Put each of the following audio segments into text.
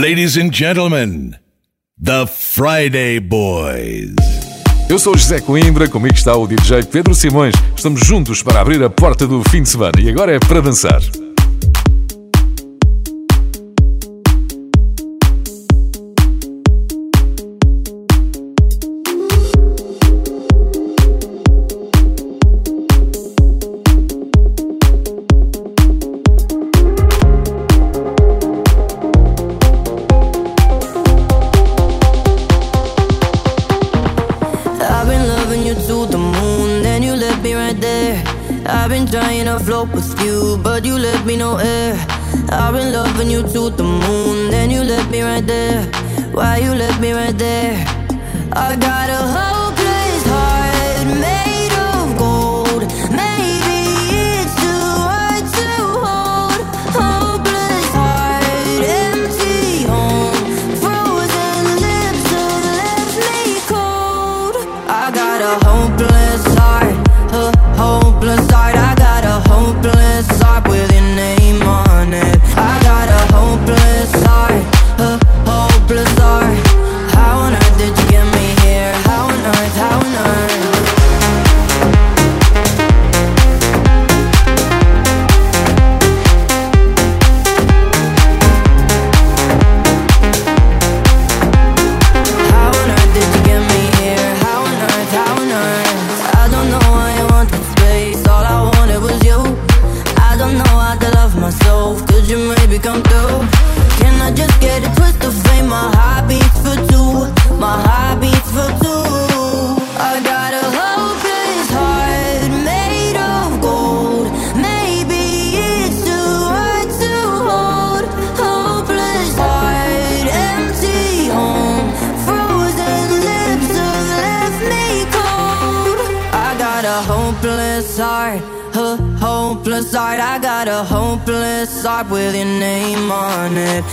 Ladies and gentlemen, the Friday Boys. Eu sou José Coimbra, comigo está o DJ Pedro Simões. Estamos juntos para abrir a porta do fim de semana e agora é para dançar. up with you, but you left me no air. Eh. I've been loving you to the moon, then you left me right there. Why you left me right there? I got a.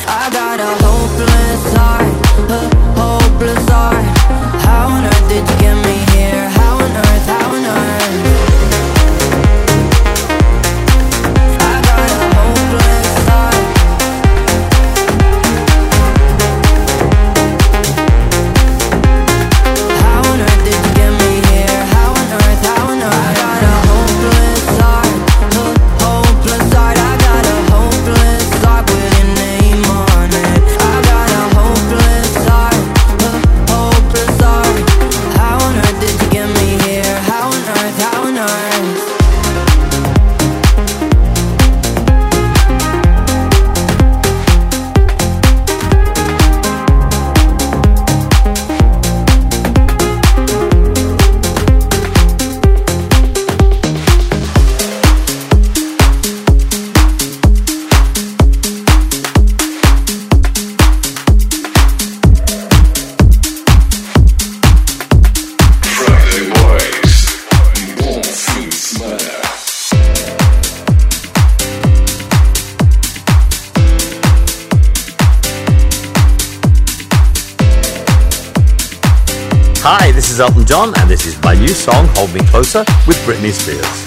I got is Elton John, and this is my new song, Hold Me Closer, with Britney Spears.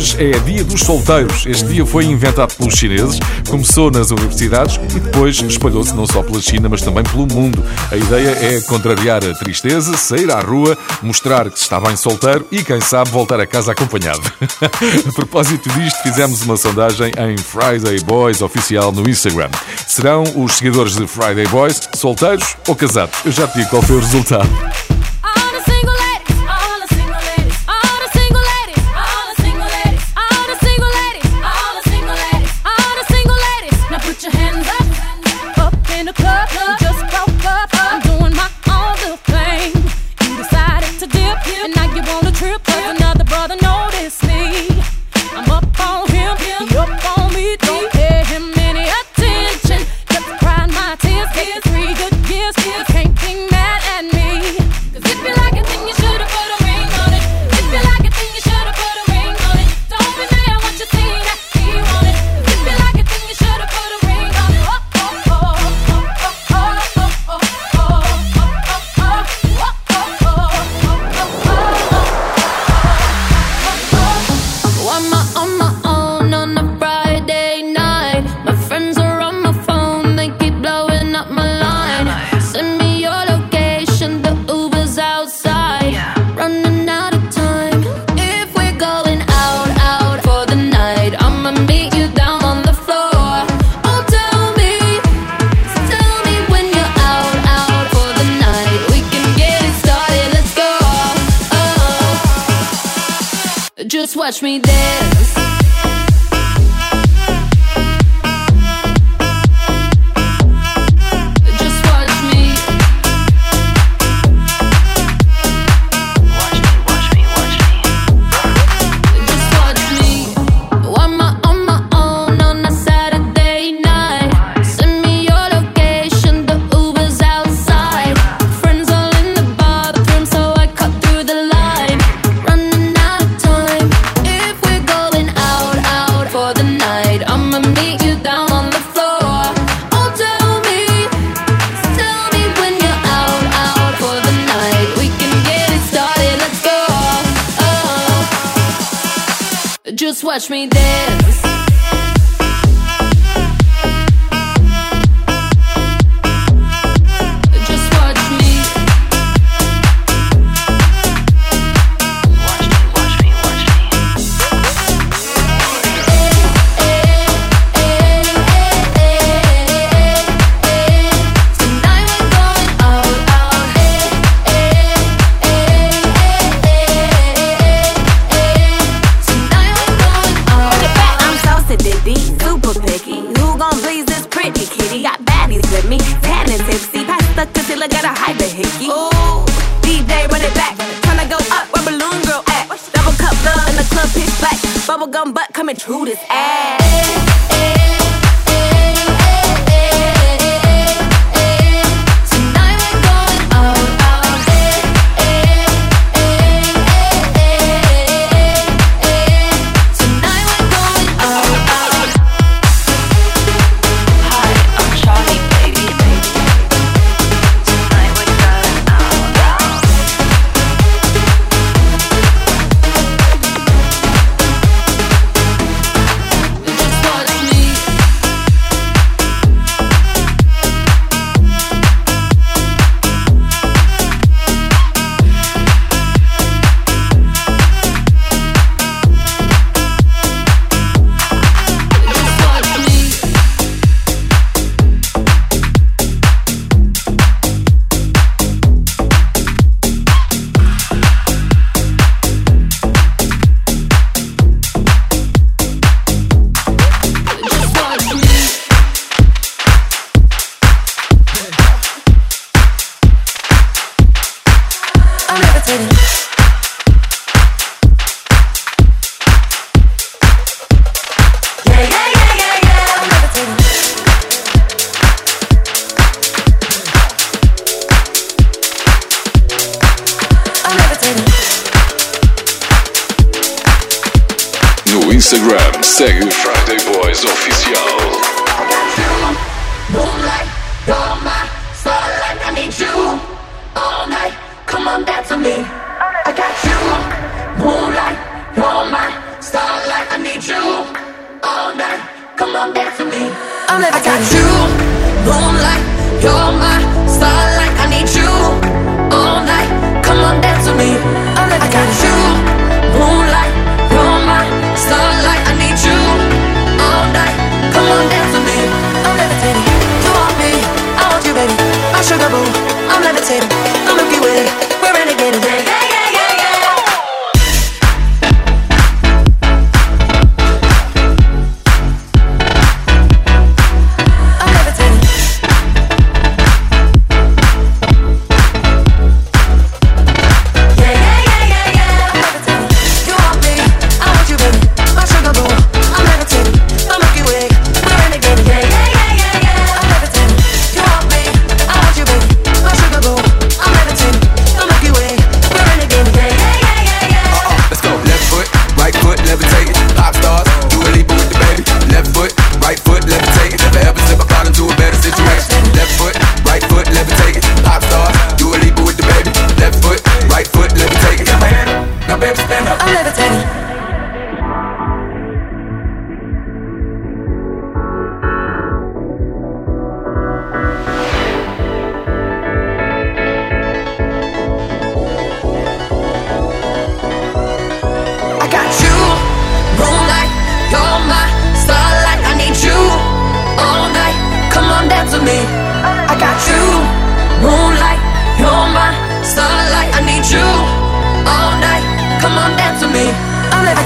Hoje é Dia dos Solteiros. Este dia foi inventado pelos chineses, começou nas universidades e depois espalhou-se não só pela China, mas também pelo mundo. A ideia é contrariar a tristeza, sair à rua, mostrar que se está bem solteiro e, quem sabe, voltar a casa acompanhado. a propósito disto, fizemos uma sondagem em Friday Boys oficial no Instagram. Serão os seguidores de Friday Boys solteiros ou casados? Eu já te digo qual foi o resultado. I never got you, moonlight, you're my starlight. I need you all night. Come on, dance with me. I got you, moonlight.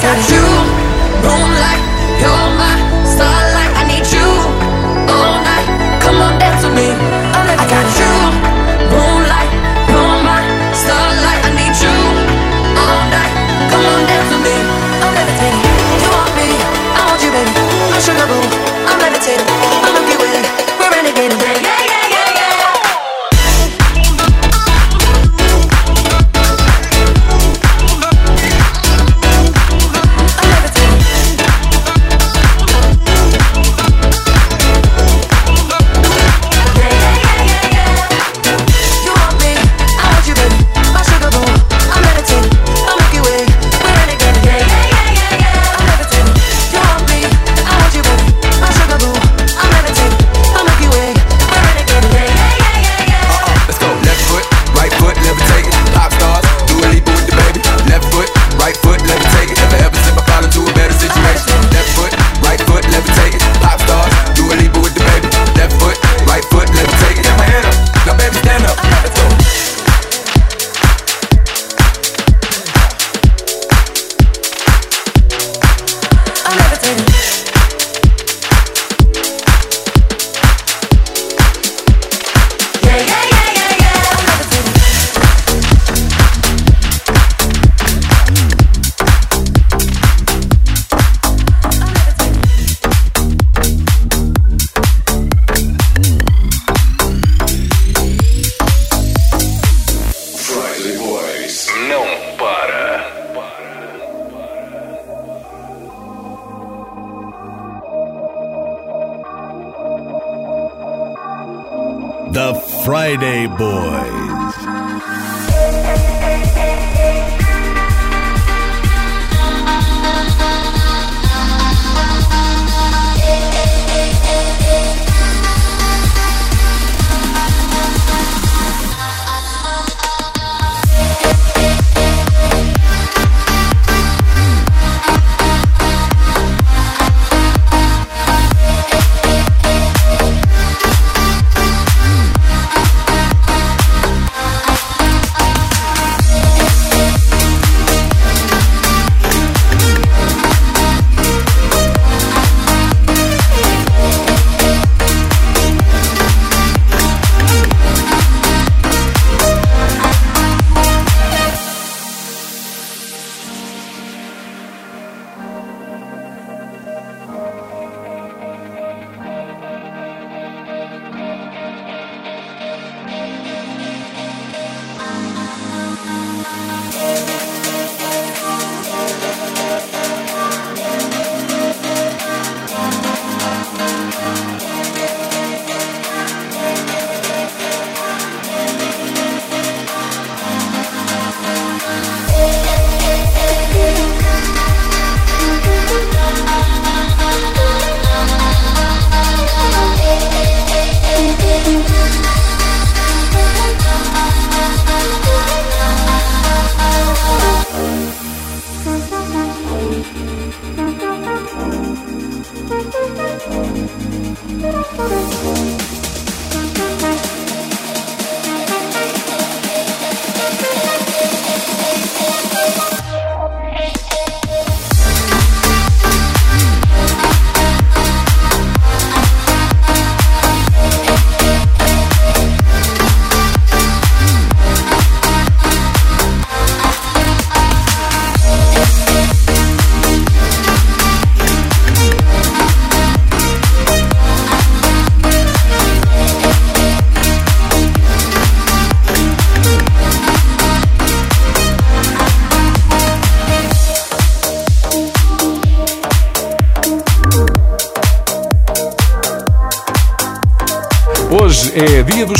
got you Friday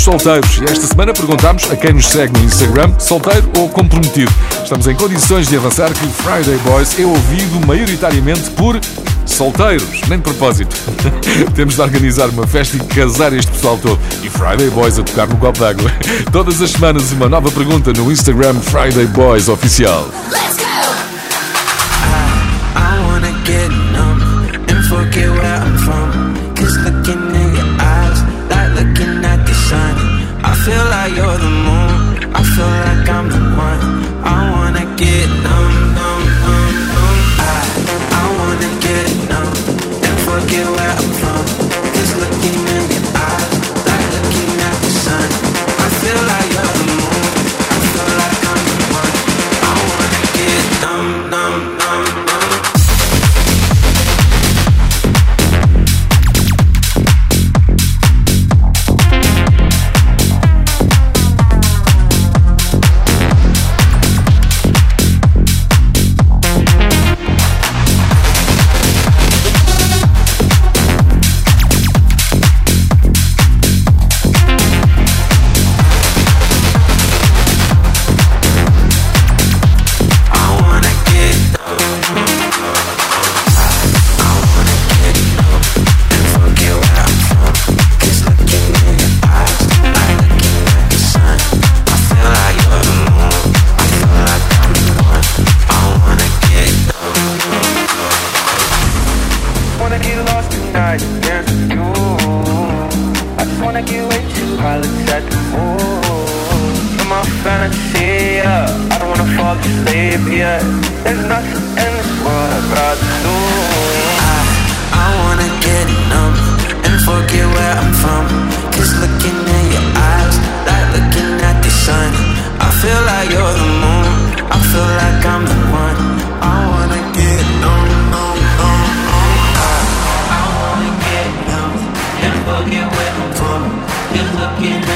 solteiros e esta semana perguntamos a quem nos segue no Instagram, solteiro ou comprometido. Estamos em condições de avançar que Friday Boys é ouvido maioritariamente por solteiros, nem de propósito. Temos de organizar uma festa e casar este pessoal todo. E Friday Boys a tocar no copo d'água. Todas as semanas uma nova pergunta no Instagram Friday Boys Oficial. I the mood. Oh, you're my fantasy, yeah. I don't wanna fall asleep yet. There's nothing in this world I'd rather do. I, I wanna get numb and forget where I'm from. Cause looking in your eyes, like looking at the sun. I feel like you're the moon. I feel like I'm the one. I wanna get numb, numb, numb, numb. I, I wanna get numb and forget where I'm from. Just looking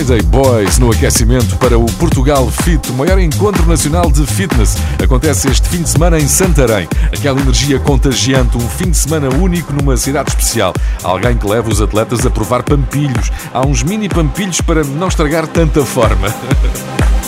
Friday Boys no aquecimento para o Portugal Fit, o maior encontro nacional de fitness. Acontece este fim de semana em Santarém. Aquela energia contagiante, um fim de semana único numa cidade especial. Alguém que leva os atletas a provar pampilhos. Há uns mini pampilhos para não estragar tanta forma.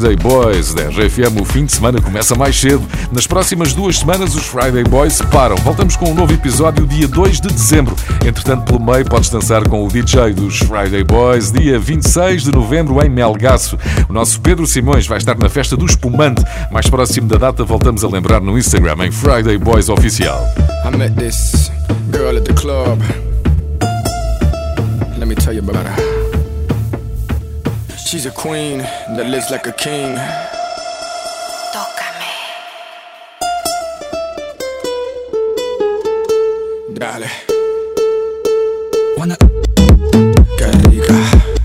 Friday Boys da RFM. O fim de semana começa mais cedo. Nas próximas duas semanas, os Friday Boys param. Voltamos com um novo episódio dia 2 de dezembro. Entretanto, pelo meio, podes dançar com o DJ dos Friday Boys dia 26 de novembro em Melgaço. O nosso Pedro Simões vai estar na festa do espumante. Mais próximo da data, voltamos a lembrar no Instagram em Friday Boys Oficial. I met this girl at the club. Let me tell you about her. She's a queen that lives like a king. Tócame. Dale. Wanna. Qué rica.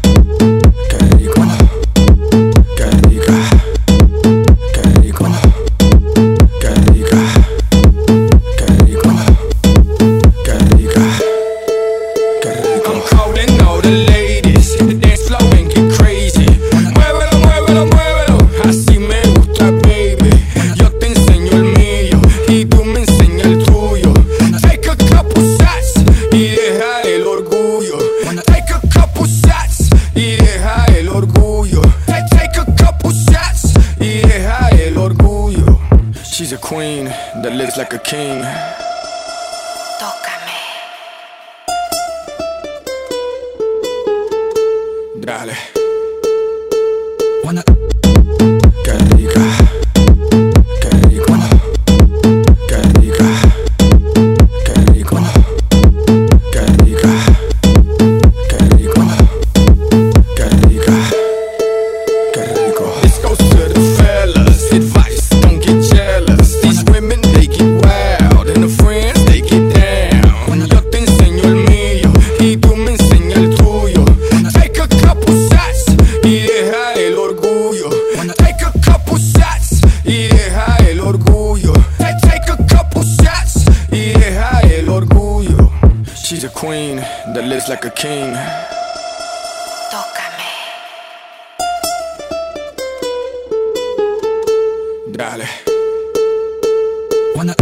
King. Tócame. Dale. Wanna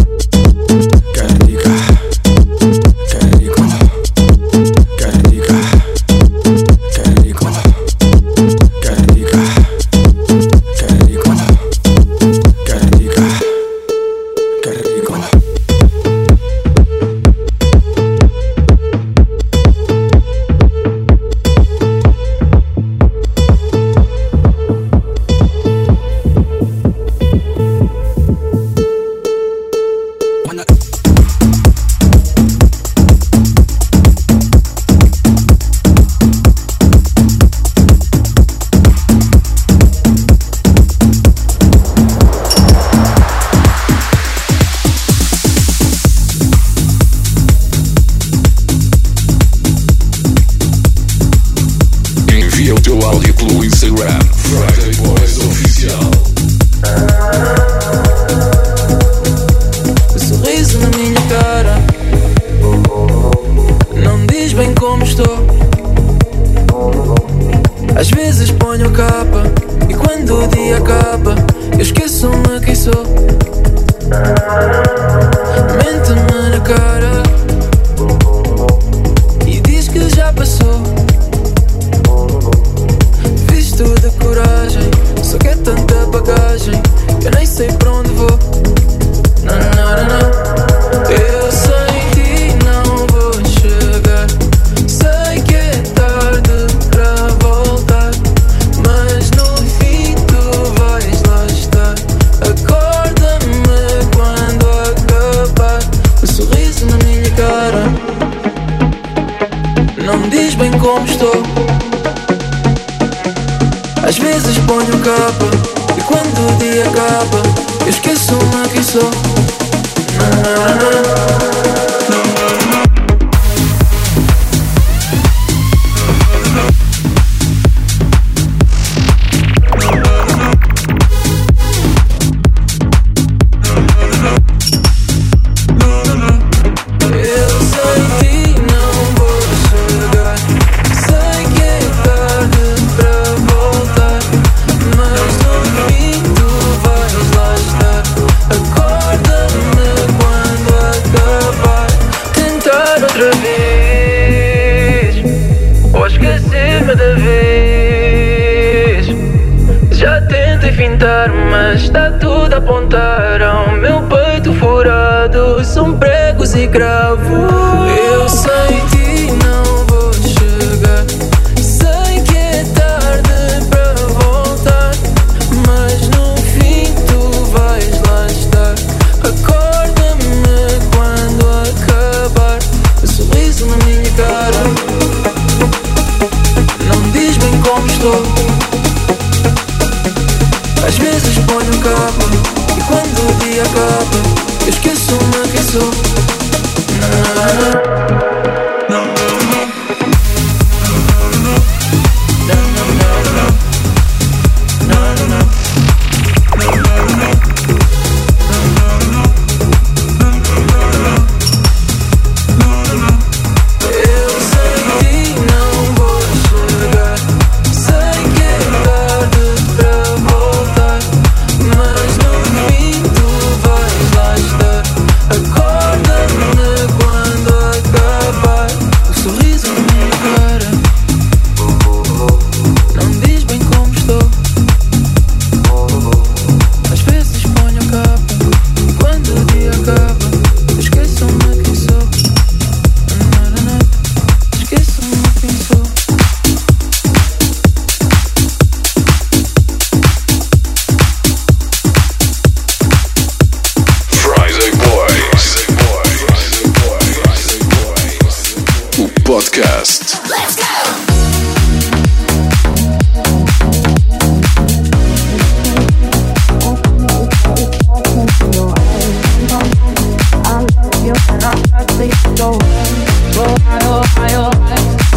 coragem. Só que é tanta bagagem. Eu nem sei pra onde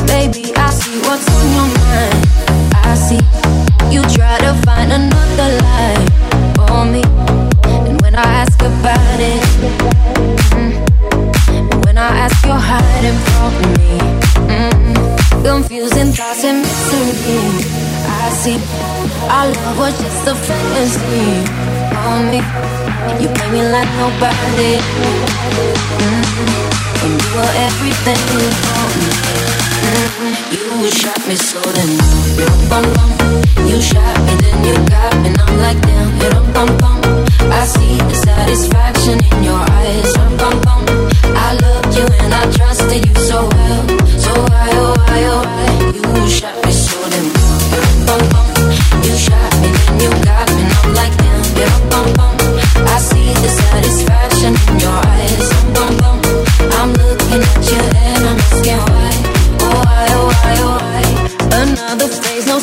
Baby, I see what's on your mind. I see you try to find another lie for me. And when I ask about it, mm, when I ask, you're hiding from me. Mm, confusing thoughts and mystery. I see our love was just a fantasy for me. You play me like nobody. Mm, you were everything for me. Mm, You shot me so then you shot me then you got me. I'm like damn. I see the satisfaction in your eyes. I loved you and I trusted you so well. So why oh why oh why you shot me so then bum bum.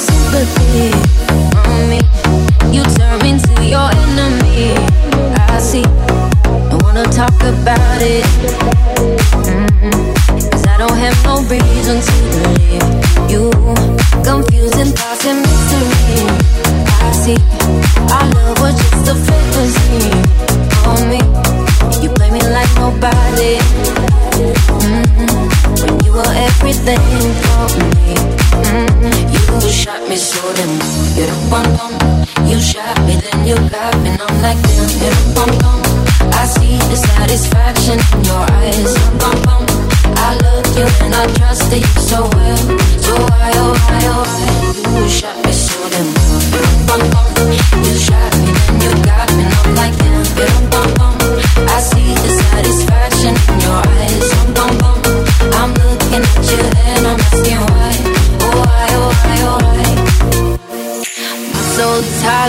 Sympathy me. You turn me into your enemy. I see. I wanna talk about it. Mm-mm. Cause I don't have no reason to believe you. Confusing thoughts and mystery. I see. Our love was just a fantasy me. You play me like nobody. You were everything for me. Mm-mm. You shot me so then you don't bum bum. You shot me then you got me. And I'm like damn, you don't bum bum. I see the satisfaction in your eyes. Bum bum. I love you and I trusted you so well. So why oh why oh why you shot me so then bum bum. You shot me then you got me. And I'm like damn, you don't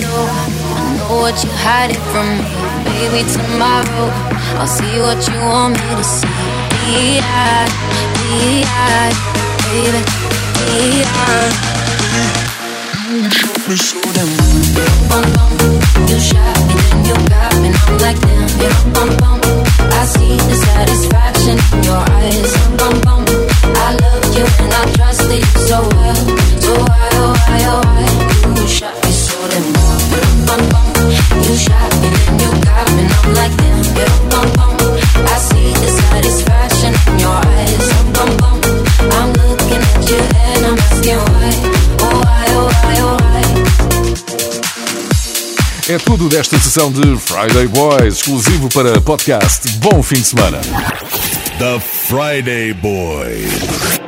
of I know what you're hiding from me. Maybe tomorrow I'll see what you want me to see. Be eyed, be eyed, baby. Bum bum, you shot me, then you got me, I'm like damn. Yeah, bum bum, I see the satisfaction in your eyes. Bum bum, I love you and I trusted you so well. So why, oh why, oh why, you shot me so damn É tudo desta sessão de Friday Boys, exclusivo para podcast. Bom fim de semana. The Friday Boys.